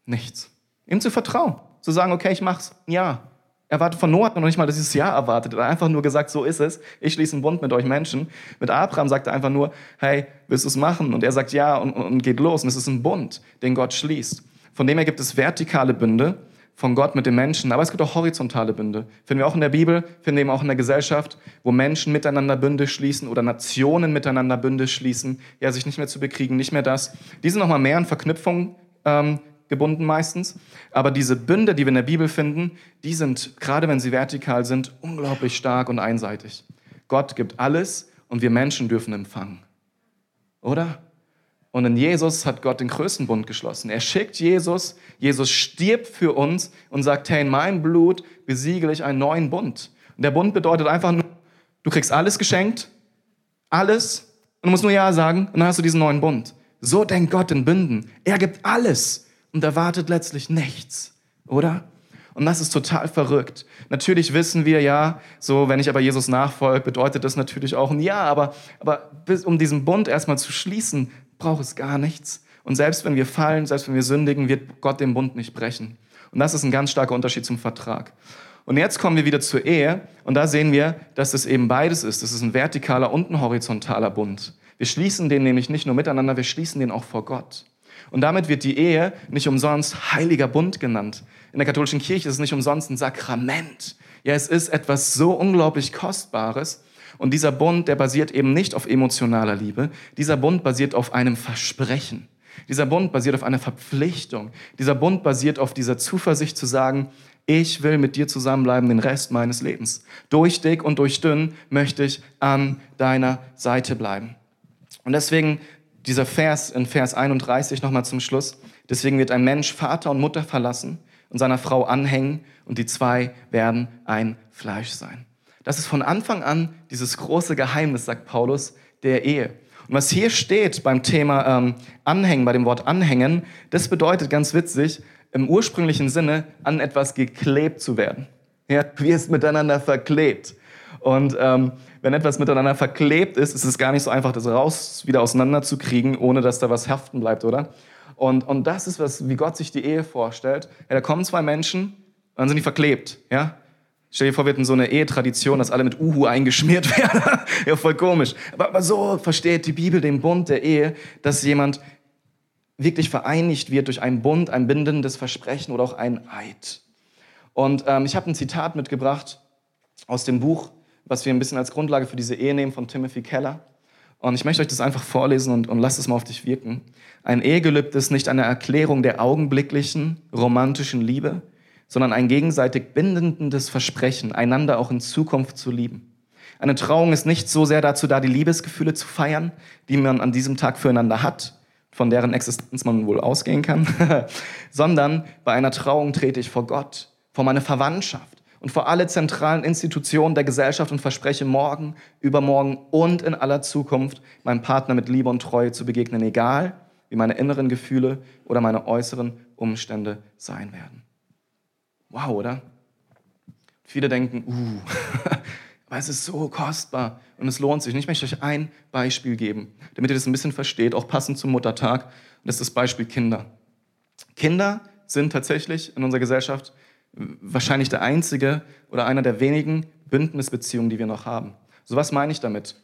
nichts. Ihm zu vertrauen. Zu sagen, okay, ich mach's. Ja. Er wartet von Noah noch nicht mal, dieses Ja erwartet. Er hat einfach nur gesagt, so ist es. Ich schließe einen Bund mit euch Menschen. Mit Abraham sagt er einfach nur, hey, willst du es machen? Und er sagt ja und, und geht los. Und es ist ein Bund, den Gott schließt. Von dem her gibt es vertikale Bünde von Gott mit den Menschen. Aber es gibt auch horizontale Bünde. Finden wir auch in der Bibel, finden wir eben auch in der Gesellschaft, wo Menschen miteinander Bünde schließen oder Nationen miteinander Bünde schließen, ja, sich nicht mehr zu bekriegen, nicht mehr das. Die sind nochmal mehr in Verknüpfung ähm, gebunden meistens. Aber diese Bünde, die wir in der Bibel finden, die sind, gerade wenn sie vertikal sind, unglaublich stark und einseitig. Gott gibt alles und wir Menschen dürfen empfangen. Oder? Und in Jesus hat Gott den größten Bund geschlossen. Er schickt Jesus, Jesus stirbt für uns und sagt, hey, in meinem Blut besiegele ich einen neuen Bund. Und der Bund bedeutet einfach nur, du kriegst alles geschenkt, alles, und du musst nur Ja sagen, und dann hast du diesen neuen Bund. So denkt Gott in Bünden. Er gibt alles und erwartet letztlich nichts, oder? Und das ist total verrückt. Natürlich wissen wir ja, so wenn ich aber Jesus nachfolge, bedeutet das natürlich auch ein Ja, aber, aber um diesen Bund erstmal zu schließen, braucht es gar nichts. Und selbst wenn wir fallen, selbst wenn wir sündigen, wird Gott den Bund nicht brechen. Und das ist ein ganz starker Unterschied zum Vertrag. Und jetzt kommen wir wieder zur Ehe und da sehen wir, dass es eben beides ist. Es ist ein vertikaler und ein horizontaler Bund. Wir schließen den nämlich nicht nur miteinander, wir schließen den auch vor Gott. Und damit wird die Ehe nicht umsonst heiliger Bund genannt. In der katholischen Kirche ist es nicht umsonst ein Sakrament. Ja, es ist etwas so unglaublich Kostbares. Und dieser Bund, der basiert eben nicht auf emotionaler Liebe. Dieser Bund basiert auf einem Versprechen. Dieser Bund basiert auf einer Verpflichtung. Dieser Bund basiert auf dieser Zuversicht zu sagen, ich will mit dir zusammenbleiben den Rest meines Lebens. Durch dick und durch dünn möchte ich an deiner Seite bleiben. Und deswegen dieser Vers in Vers 31 nochmal zum Schluss. Deswegen wird ein Mensch Vater und Mutter verlassen und seiner Frau anhängen und die zwei werden ein Fleisch sein. Das ist von Anfang an dieses große Geheimnis, sagt Paulus, der Ehe. Und was hier steht beim Thema ähm, Anhängen, bei dem Wort Anhängen, das bedeutet ganz witzig, im ursprünglichen Sinne an etwas geklebt zu werden. Ja, du wirst miteinander verklebt. Und ähm, wenn etwas miteinander verklebt ist, ist es gar nicht so einfach, das raus wieder auseinanderzukriegen, ohne dass da was haften bleibt, oder? Und, und das ist, was, wie Gott sich die Ehe vorstellt. Ja, da kommen zwei Menschen, dann sind die verklebt. Ja? Stell dir vor, wir hätten so eine Ehetradition, dass alle mit Uhu eingeschmiert werden. ja, voll komisch. Aber, aber so versteht die Bibel den Bund der Ehe, dass jemand wirklich vereinigt wird durch einen Bund, ein bindendes Versprechen oder auch ein Eid. Und ähm, ich habe ein Zitat mitgebracht aus dem Buch was wir ein bisschen als Grundlage für diese Ehe nehmen von Timothy Keller. Und ich möchte euch das einfach vorlesen und, und lasst es mal auf dich wirken. Ein Ehegelübde ist nicht eine Erklärung der augenblicklichen, romantischen Liebe, sondern ein gegenseitig bindendes Versprechen, einander auch in Zukunft zu lieben. Eine Trauung ist nicht so sehr dazu da, die Liebesgefühle zu feiern, die man an diesem Tag füreinander hat, von deren Existenz man wohl ausgehen kann, sondern bei einer Trauung trete ich vor Gott, vor meine Verwandtschaft und vor alle zentralen Institutionen der Gesellschaft und verspreche morgen, übermorgen und in aller Zukunft meinem Partner mit Liebe und Treue zu begegnen, egal wie meine inneren Gefühle oder meine äußeren Umstände sein werden. Wow, oder? Viele denken, uh, aber es ist so kostbar und es lohnt sich. Und ich möchte euch ein Beispiel geben, damit ihr das ein bisschen versteht, auch passend zum Muttertag. Und das ist das Beispiel Kinder. Kinder sind tatsächlich in unserer Gesellschaft wahrscheinlich der einzige oder einer der wenigen Bündnisbeziehungen, die wir noch haben. So was meine ich damit?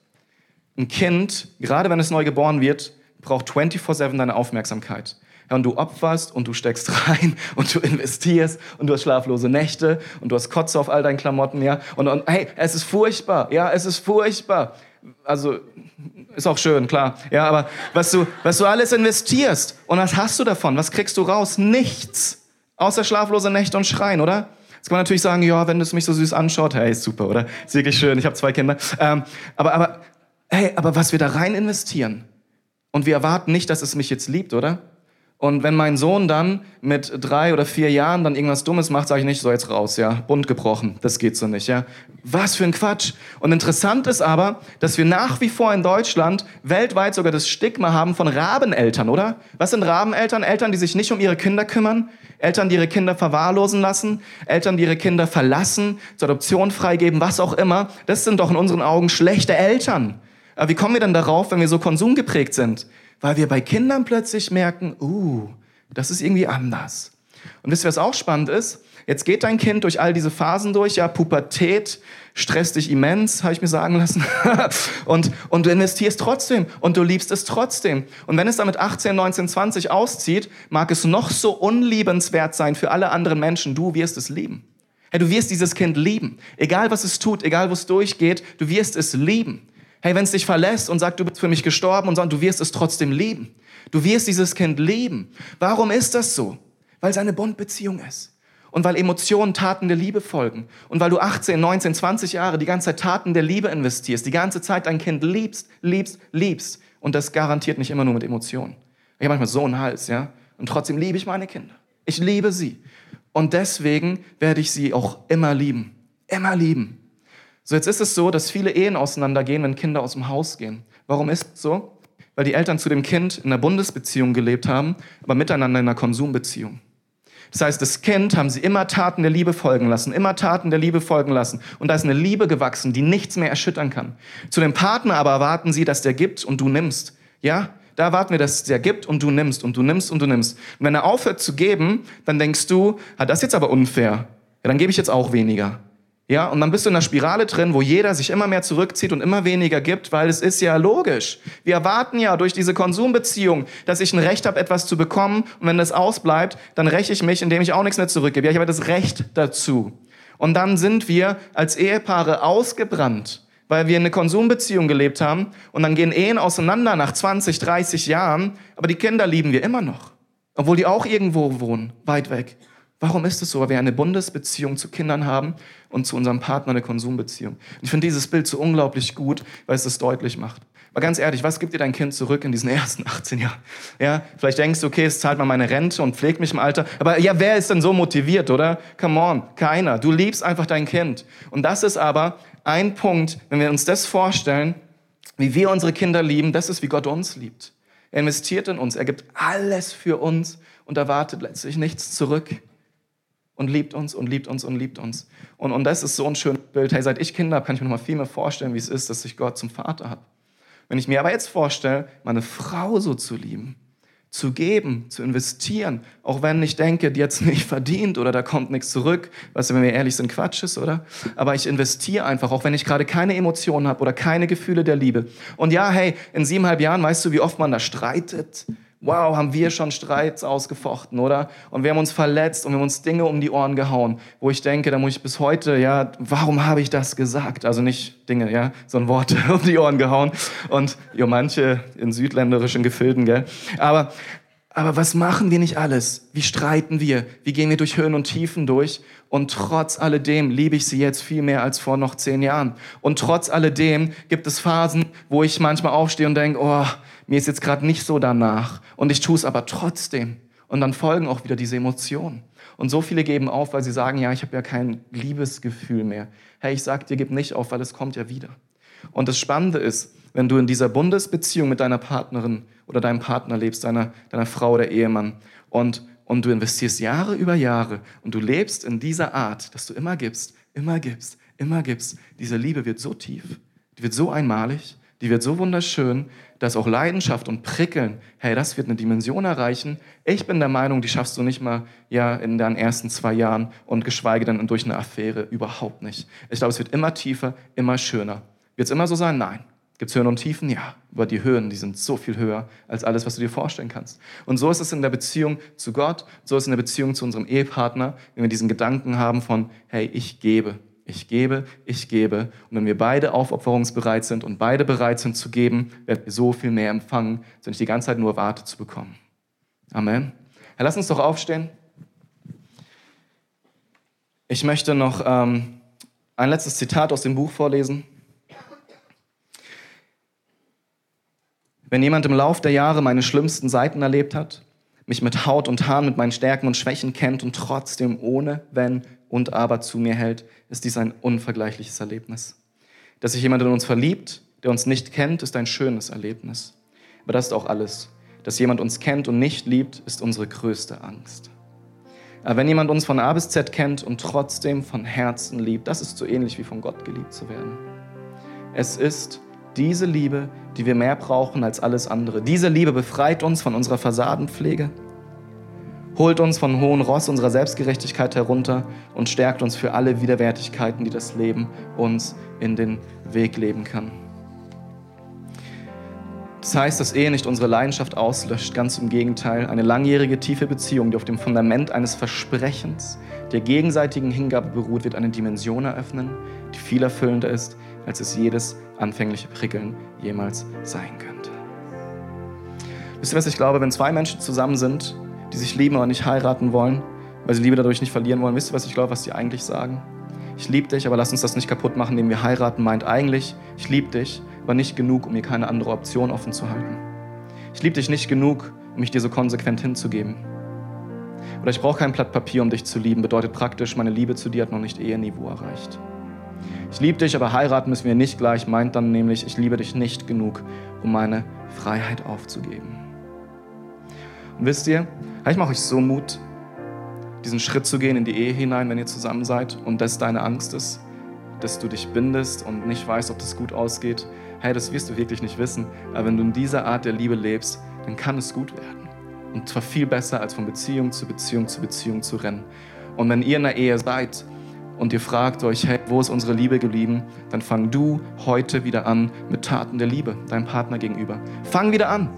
Ein Kind, gerade wenn es neu geboren wird, braucht 24/7 deine Aufmerksamkeit. Ja, und du opferst und du steckst rein und du investierst und du hast schlaflose Nächte und du hast Kotze auf all deinen Klamotten, ja. Und, und hey, es ist furchtbar, ja, es ist furchtbar. Also, ist auch schön, klar. Ja, aber was du, was du alles investierst und was hast du davon? Was kriegst du raus? Nichts. Außer schlaflose Nächte und Schreien, oder? Jetzt kann man natürlich sagen, ja, wenn es mich so süß anschaut, hey, ist super, oder? Ist wirklich schön, ich habe zwei Kinder. Ähm, aber, aber, hey, aber was wir da rein investieren und wir erwarten nicht, dass es mich jetzt liebt, oder? Und wenn mein Sohn dann mit drei oder vier Jahren dann irgendwas Dummes macht, sage ich nicht, so jetzt raus, ja, bunt gebrochen, das geht so nicht, ja. Was für ein Quatsch. Und interessant ist aber, dass wir nach wie vor in Deutschland weltweit sogar das Stigma haben von Rabeneltern, oder? Was sind Rabeneltern? Eltern, die sich nicht um ihre Kinder kümmern, Eltern, die ihre Kinder verwahrlosen lassen, Eltern, die ihre Kinder verlassen, zur Adoption freigeben, was auch immer. Das sind doch in unseren Augen schlechte Eltern. Aber wie kommen wir denn darauf, wenn wir so konsumgeprägt sind? Weil wir bei Kindern plötzlich merken, uh, das ist irgendwie anders. Und wisst ihr, was auch spannend ist? Jetzt geht dein Kind durch all diese Phasen durch, ja, Pubertät stresst dich immens, habe ich mir sagen lassen. und, und du investierst trotzdem und du liebst es trotzdem. Und wenn es dann mit 18, 19, 20 auszieht, mag es noch so unliebenswert sein für alle anderen Menschen, du wirst es lieben. Hey, du wirst dieses Kind lieben. Egal was es tut, egal wo es durchgeht, du wirst es lieben. Hey, wenn es dich verlässt und sagt, du bist für mich gestorben und sagt, du wirst es trotzdem leben. Du wirst dieses Kind leben. Warum ist das so? Weil es eine Bundbeziehung ist. Und weil Emotionen Taten der Liebe folgen. Und weil du 18, 19, 20 Jahre die ganze Zeit Taten der Liebe investierst, die ganze Zeit dein Kind liebst, liebst, liebst. Und das garantiert nicht immer nur mit Emotionen. Ich habe manchmal so einen Hals, ja. Und trotzdem liebe ich meine Kinder. Ich liebe sie. Und deswegen werde ich sie auch immer lieben. Immer lieben. So, jetzt ist es so, dass viele Ehen auseinandergehen, wenn Kinder aus dem Haus gehen. Warum ist es so? Weil die Eltern zu dem Kind in einer Bundesbeziehung gelebt haben, aber miteinander in einer Konsumbeziehung. Das heißt, das Kind haben sie immer Taten der Liebe folgen lassen, immer Taten der Liebe folgen lassen. Und da ist eine Liebe gewachsen, die nichts mehr erschüttern kann. Zu dem Partner aber erwarten sie, dass der gibt und du nimmst. Ja? Da erwarten wir, dass der gibt und du nimmst und du nimmst und du nimmst. Und wenn er aufhört zu geben, dann denkst du, ah, das ist jetzt aber unfair. Ja, dann gebe ich jetzt auch weniger. Ja, und dann bist du in einer Spirale drin, wo jeder sich immer mehr zurückzieht und immer weniger gibt, weil es ist ja logisch. Wir erwarten ja durch diese Konsumbeziehung, dass ich ein Recht habe, etwas zu bekommen. Und wenn das ausbleibt, dann räche ich mich, indem ich auch nichts mehr zurückgebe. Ja, ich habe das Recht dazu. Und dann sind wir als Ehepaare ausgebrannt, weil wir in eine Konsumbeziehung gelebt haben. Und dann gehen Ehen auseinander nach 20, 30 Jahren. Aber die Kinder lieben wir immer noch. Obwohl die auch irgendwo wohnen, weit weg. Warum ist es so? Weil wir eine Bundesbeziehung zu Kindern haben und zu unserem Partner eine Konsumbeziehung. Und ich finde dieses Bild so unglaublich gut, weil es das deutlich macht. Aber ganz ehrlich, was gibt dir dein Kind zurück in diesen ersten 18 Jahren? Ja, vielleicht denkst du, okay, es zahlt mal meine Rente und pflegt mich im Alter. Aber ja, wer ist denn so motiviert, oder? Come on, keiner. Du liebst einfach dein Kind. Und das ist aber ein Punkt, wenn wir uns das vorstellen, wie wir unsere Kinder lieben, das ist, wie Gott uns liebt. Er investiert in uns, er gibt alles für uns und erwartet letztlich nichts zurück und liebt uns und liebt uns und liebt uns. Und, und das ist so ein schönes Bild. Hey, seit ich Kinder habe, kann ich mir noch mal viel mehr vorstellen, wie es ist, dass ich Gott zum Vater habe. Wenn ich mir aber jetzt vorstelle, meine Frau so zu lieben, zu geben, zu investieren, auch wenn ich denke, die hat es nicht verdient oder da kommt nichts zurück, was, wenn wir ehrlich sind, Quatsch ist, oder? Aber ich investiere einfach, auch wenn ich gerade keine Emotionen habe oder keine Gefühle der Liebe. Und ja, hey, in siebeneinhalb Jahren, weißt du, wie oft man da streitet? Wow, haben wir schon Streits ausgefochten, oder? Und wir haben uns verletzt und wir haben uns Dinge um die Ohren gehauen, wo ich denke, da muss ich bis heute, ja, warum habe ich das gesagt? Also nicht Dinge, ja, sondern Worte um die Ohren gehauen. Und ja, manche in südländerischen Gefilden, gell? Aber Aber was machen wir nicht alles? Wie streiten wir? Wie gehen wir durch Höhen und Tiefen durch? Und trotz alledem liebe ich sie jetzt viel mehr als vor noch zehn Jahren. Und trotz alledem gibt es Phasen, wo ich manchmal aufstehe und denke, oh, mir ist jetzt gerade nicht so danach. Und ich tue es aber trotzdem. Und dann folgen auch wieder diese Emotionen. Und so viele geben auf, weil sie sagen, ja, ich habe ja kein Liebesgefühl mehr. Hey, ich sag dir, gib nicht auf, weil es kommt ja wieder. Und das Spannende ist, wenn du in dieser Bundesbeziehung mit deiner Partnerin oder deinem Partner lebst, deiner, deiner Frau oder Ehemann, und, und du investierst Jahre über Jahre und du lebst in dieser Art, dass du immer gibst, immer gibst, immer gibst, diese Liebe wird so tief, die wird so einmalig, die wird so wunderschön, dass auch Leidenschaft und Prickeln, hey, das wird eine Dimension erreichen. Ich bin der Meinung, die schaffst du nicht mal ja, in deinen ersten zwei Jahren und geschweige denn durch eine Affäre überhaupt nicht. Ich glaube, es wird immer tiefer, immer schöner. Wird es immer so sein? Nein. Gibt es Höhen und Tiefen? Ja. Aber die Höhen, die sind so viel höher als alles, was du dir vorstellen kannst. Und so ist es in der Beziehung zu Gott, so ist es in der Beziehung zu unserem Ehepartner, wenn wir diesen Gedanken haben von, hey, ich gebe, ich gebe, ich gebe. Und wenn wir beide aufopferungsbereit sind und beide bereit sind zu geben, werden wir so viel mehr empfangen, als wenn ich die ganze Zeit nur warte zu bekommen. Amen. Herr, lass uns doch aufstehen. Ich möchte noch ähm, ein letztes Zitat aus dem Buch vorlesen. Wenn jemand im Lauf der Jahre meine schlimmsten Seiten erlebt hat, mich mit Haut und Haaren mit meinen Stärken und Schwächen kennt und trotzdem ohne Wenn und Aber zu mir hält, ist dies ein unvergleichliches Erlebnis. Dass sich jemand in uns verliebt, der uns nicht kennt, ist ein schönes Erlebnis. Aber das ist auch alles. Dass jemand uns kennt und nicht liebt, ist unsere größte Angst. Aber wenn jemand uns von A bis Z kennt und trotzdem von Herzen liebt, das ist so ähnlich wie von Gott geliebt zu werden. Es ist diese Liebe, die wir mehr brauchen als alles andere. Diese Liebe befreit uns von unserer Fassadenpflege, holt uns von hohen Ross unserer Selbstgerechtigkeit herunter und stärkt uns für alle Widerwärtigkeiten, die das Leben uns in den Weg leben kann. Das heißt, dass Ehe nicht unsere Leidenschaft auslöscht, ganz im Gegenteil. Eine langjährige, tiefe Beziehung, die auf dem Fundament eines Versprechens, der gegenseitigen Hingabe beruht, wird eine Dimension eröffnen, die viel erfüllender ist, als es jedes anfängliche Prickeln jemals sein könnte. Wisst ihr, was ich glaube? Wenn zwei Menschen zusammen sind, die sich lieben, aber nicht heiraten wollen, weil sie Liebe dadurch nicht verlieren wollen, wisst ihr, was ich glaube, was die eigentlich sagen? Ich liebe dich, aber lass uns das nicht kaputt machen, indem wir heiraten, meint eigentlich, ich liebe dich, aber nicht genug, um mir keine andere Option offen zu halten. Ich liebe dich nicht genug, um mich dir so konsequent hinzugeben. Oder ich brauche kein Blatt Papier, um dich zu lieben, bedeutet praktisch, meine Liebe zu dir hat noch nicht Eheniveau erreicht. Ich liebe dich, aber heiraten müssen wir nicht gleich, meint dann nämlich, ich liebe dich nicht genug, um meine Freiheit aufzugeben. Und wisst ihr, ich mache euch so Mut, diesen Schritt zu gehen in die Ehe hinein, wenn ihr zusammen seid und das deine Angst ist, dass du dich bindest und nicht weißt, ob das gut ausgeht. Hey, das wirst du wirklich nicht wissen. Aber wenn du in dieser Art der Liebe lebst, dann kann es gut werden. Und zwar viel besser, als von Beziehung zu Beziehung zu Beziehung zu rennen. Und wenn ihr in der Ehe seid und ihr fragt euch, hey, wo ist unsere Liebe geblieben, dann fang du heute wieder an mit Taten der Liebe deinem Partner gegenüber. Fang wieder an.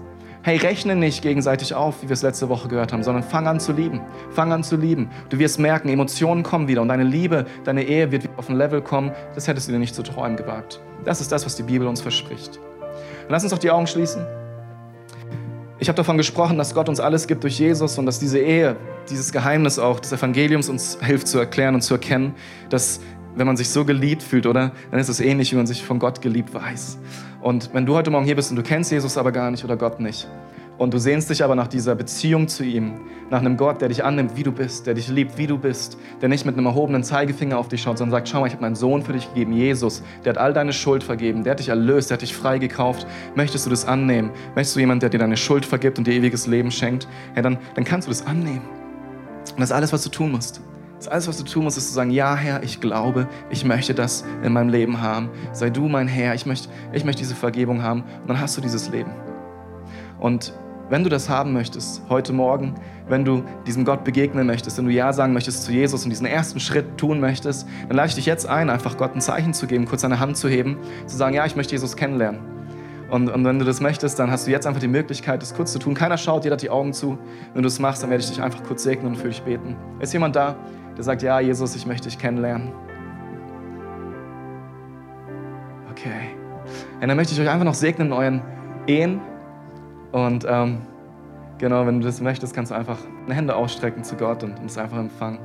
Hey, rechne nicht gegenseitig auf, wie wir es letzte Woche gehört haben, sondern fang an zu lieben. Fang an zu lieben. Du wirst merken, Emotionen kommen wieder und deine Liebe, deine Ehe wird auf ein Level kommen, das hättest du dir nicht zu träumen gewagt. Das ist das, was die Bibel uns verspricht. Und lass uns doch die Augen schließen. Ich habe davon gesprochen, dass Gott uns alles gibt durch Jesus und dass diese Ehe, dieses Geheimnis auch des Evangeliums uns hilft zu erklären und zu erkennen, dass wenn man sich so geliebt fühlt, oder? Dann ist es ähnlich, wie man sich von Gott geliebt weiß. Und wenn du heute Morgen hier bist und du kennst Jesus aber gar nicht oder Gott nicht, und du sehnst dich aber nach dieser Beziehung zu ihm, nach einem Gott, der dich annimmt, wie du bist, der dich liebt, wie du bist, der nicht mit einem erhobenen Zeigefinger auf dich schaut, sondern sagt, schau mal, ich habe meinen Sohn für dich gegeben, Jesus, der hat all deine Schuld vergeben, der hat dich erlöst, der hat dich freigekauft. Möchtest du das annehmen? Möchtest du jemanden, der dir deine Schuld vergibt und dir ewiges Leben schenkt? Ja, dann, dann kannst du das annehmen. Und das ist alles, was du tun musst. Das alles, was du tun musst, ist zu sagen, ja Herr, ich glaube, ich möchte das in meinem Leben haben. Sei du mein Herr, ich möchte, ich möchte diese Vergebung haben. Und dann hast du dieses Leben. Und wenn du das haben möchtest, heute Morgen, wenn du diesem Gott begegnen möchtest, wenn du Ja sagen möchtest zu Jesus und diesen ersten Schritt tun möchtest, dann lade ich dich jetzt ein, einfach Gott ein Zeichen zu geben, kurz deine Hand zu heben, zu sagen, ja, ich möchte Jesus kennenlernen. Und, und, wenn du das möchtest, dann hast du jetzt einfach die Möglichkeit, das kurz zu tun. Keiner schaut, jeder hat die Augen zu. Wenn du es machst, dann werde ich dich einfach kurz segnen und für dich beten. Ist jemand da, der sagt, ja, Jesus, ich möchte dich kennenlernen? Okay. Und dann möchte ich euch einfach noch segnen in euren Ehen, und ähm, Genau, wenn du das möchtest, kannst du einfach eine Hände ausstrecken zu Gott und es einfach empfangen.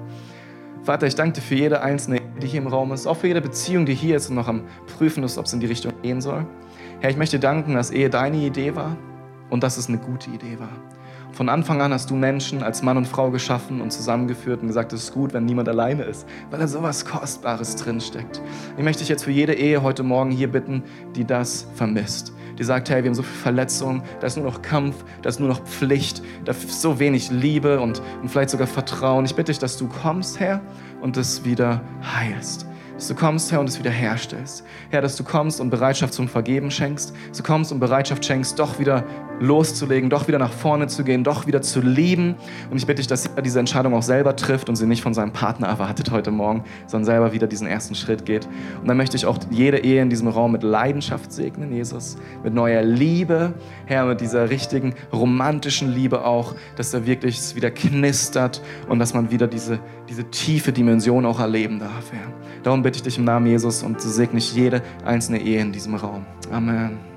Vater, ich danke dir für jede einzelne, die hier im Raum ist, auch für jede Beziehung, die hier ist und noch am Prüfen ist, ob es in die Richtung gehen soll. Herr, ich möchte danken, dass Ehe deine Idee war und dass es eine gute Idee war. Von Anfang an hast du Menschen als Mann und Frau geschaffen und zusammengeführt und gesagt, es ist gut, wenn niemand alleine ist, weil da sowas Kostbares drinsteckt. Ich möchte dich jetzt für jede Ehe heute Morgen hier bitten, die das vermisst die sagt, hey, wir haben so viel Verletzung, da ist nur noch Kampf, da ist nur noch Pflicht, da ist so wenig Liebe und, und vielleicht sogar Vertrauen. Ich bitte dich, dass du kommst, Herr, und das wieder heilst dass du kommst, Herr, und es wiederherstellst. Herr, dass du kommst und Bereitschaft zum Vergeben schenkst, dass du kommst und Bereitschaft schenkst, doch wieder loszulegen, doch wieder nach vorne zu gehen, doch wieder zu lieben. Und ich bitte dich, dass er diese Entscheidung auch selber trifft und sie nicht von seinem Partner erwartet heute Morgen, sondern selber wieder diesen ersten Schritt geht. Und dann möchte ich auch jede Ehe in diesem Raum mit Leidenschaft segnen, Jesus, mit neuer Liebe, Herr, mit dieser richtigen romantischen Liebe auch, dass da wirklich es wieder knistert und dass man wieder diese, diese tiefe Dimension auch erleben darf, Herr. Darum bitte ich dich im Namen Jesus und segne ich jede einzelne Ehe in diesem Raum. Amen.